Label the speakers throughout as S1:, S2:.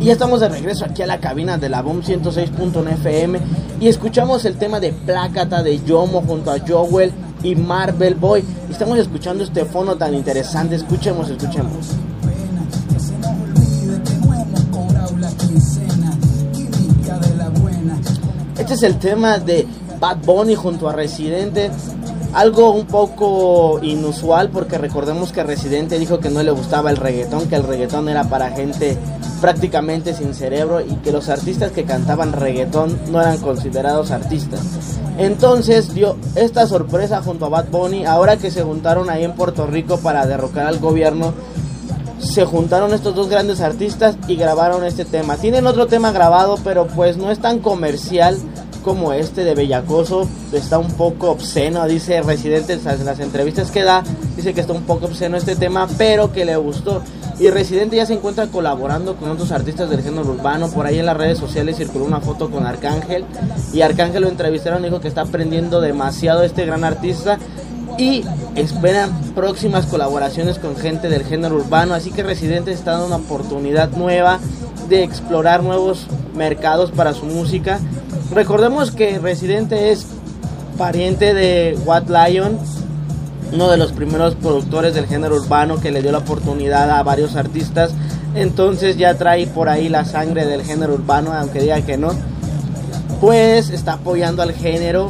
S1: Y ya estamos de regreso aquí a la cabina de la BOM 106.1 FM y escuchamos el tema de Plácata de Yomo junto a Joel y Marvel Boy. Estamos escuchando este fono tan interesante. Escuchemos, escuchemos. Este es el tema de Bad Bunny junto a Residente. Algo un poco inusual porque recordemos que Residente dijo que no le gustaba el reggaetón, que el reggaetón era para gente prácticamente sin cerebro y que los artistas que cantaban reggaetón no eran considerados artistas. Entonces dio esta sorpresa junto a Bad Bunny, ahora que se juntaron ahí en Puerto Rico para derrocar al gobierno, se juntaron estos dos grandes artistas y grabaron este tema. Tienen otro tema grabado, pero pues no es tan comercial como este de Bellacoso. Está un poco obsceno, dice Residente en las entrevistas que da, dice que está un poco obsceno este tema, pero que le gustó. Y Residente ya se encuentra colaborando con otros artistas del género urbano. Por ahí en las redes sociales circuló una foto con Arcángel. Y Arcángel lo entrevistaron y dijo que está aprendiendo demasiado este gran artista. Y esperan próximas colaboraciones con gente del género urbano. Así que Residente está dando una oportunidad nueva de explorar nuevos mercados para su música. Recordemos que Residente es pariente de What Lion, uno de los primeros productores del género urbano que le dio la oportunidad a varios artistas. Entonces ya trae por ahí la sangre del género urbano, aunque diga que no. Pues está apoyando al género.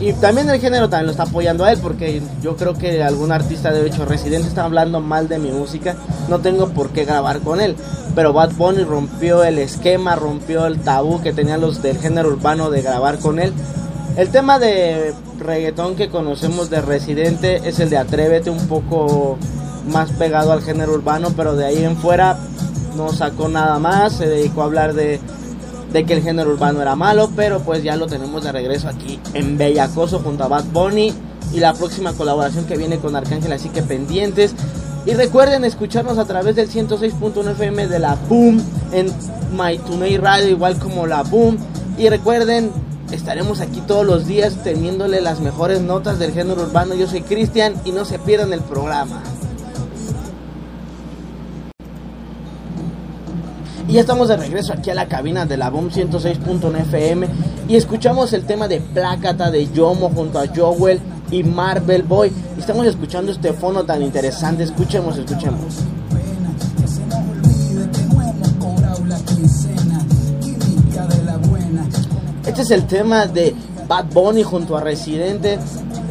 S1: Y también el género también lo está apoyando a él, porque yo creo que algún artista de hecho residente está hablando mal de mi música. No tengo por qué grabar con él. Pero Bad Bunny rompió el esquema, rompió el tabú que tenían los del género urbano de grabar con él. El tema de reggaetón que conocemos de Residente es el de Atrévete, un poco más pegado al género urbano, pero de ahí en fuera no sacó nada más, se dedicó a hablar de, de que el género urbano era malo, pero pues ya lo tenemos de regreso aquí en Bellacoso junto a Bad Bunny y la próxima colaboración que viene con Arcángel, así que pendientes. Y recuerden escucharnos a través del 106.1 FM de la Boom en My Radio, igual como la Boom. Y recuerden Estaremos aquí todos los días teniéndole las mejores notas del género urbano. Yo soy Cristian y no se pierdan el programa. Y ya estamos de regreso aquí a la cabina de la BOM 106.1 FM y escuchamos el tema de Plácata de Yomo junto a Joel y Marvel Boy. Estamos escuchando este fono tan interesante. Escuchemos, escuchemos. Este es el tema de Bad Bunny junto a Residente.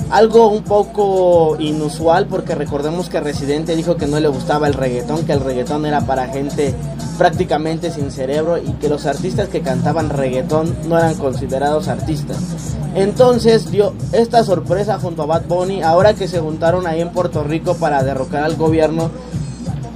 S1: Algo un poco inusual porque recordemos que Residente dijo que no le gustaba el reggaetón, que el reggaetón era para gente prácticamente sin cerebro y que los artistas que cantaban reggaetón no eran considerados artistas. Entonces dio esta sorpresa junto a Bad Bunny, ahora que se juntaron ahí en Puerto Rico para derrocar al gobierno,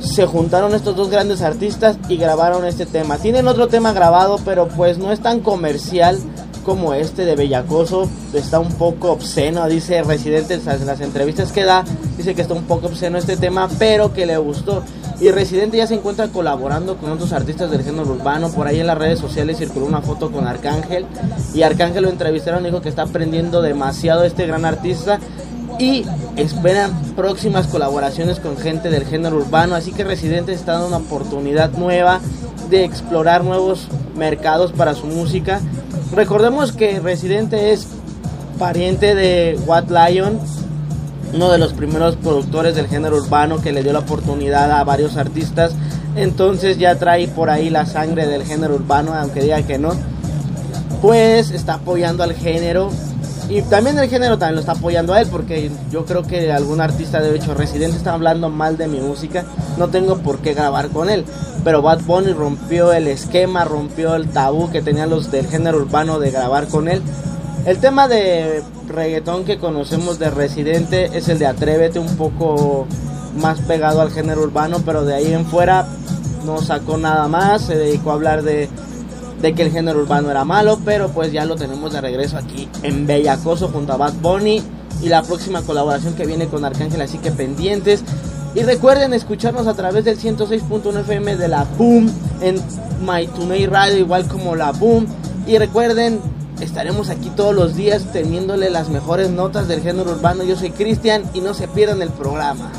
S1: se juntaron estos dos grandes artistas y grabaron este tema. Tienen otro tema grabado, pero pues no es tan comercial como este de Bellacoso. Está un poco obsceno, dice Residente en las entrevistas que da. Dice que está un poco obsceno este tema, pero que le gustó. Y Residente ya se encuentra colaborando con otros artistas del género urbano. Por ahí en las redes sociales circuló una foto con Arcángel. Y Arcángel lo entrevistaron dijo que está aprendiendo demasiado este gran artista y esperan próximas colaboraciones con gente del género urbano. Así que Residente está dando una oportunidad nueva de explorar nuevos mercados para su música. Recordemos que Residente es pariente de What Lion, uno de los primeros productores del género urbano que le dio la oportunidad a varios artistas. Entonces ya trae por ahí la sangre del género urbano, aunque diga que no. Pues está apoyando al género y también el género también lo está apoyando a él, porque yo creo que algún artista de hecho residente está hablando mal de mi música. No tengo por qué grabar con él. Pero Bad Bunny rompió el esquema, rompió el tabú que tenían los del género urbano de grabar con él. El tema de reggaetón que conocemos de Residente es el de Atrévete, un poco más pegado al género urbano, pero de ahí en fuera no sacó nada más, se dedicó a hablar de de que el género urbano era malo, pero pues ya lo tenemos de regreso aquí en Bellacoso junto a Bad Bunny y la próxima colaboración que viene con Arcángel, así que pendientes. Y recuerden escucharnos a través del 106.1 FM de la Boom en My Radio, igual como la Boom. Y recuerden, estaremos aquí todos los días teniéndole las mejores notas del género urbano. Yo soy Cristian y no se pierdan el programa.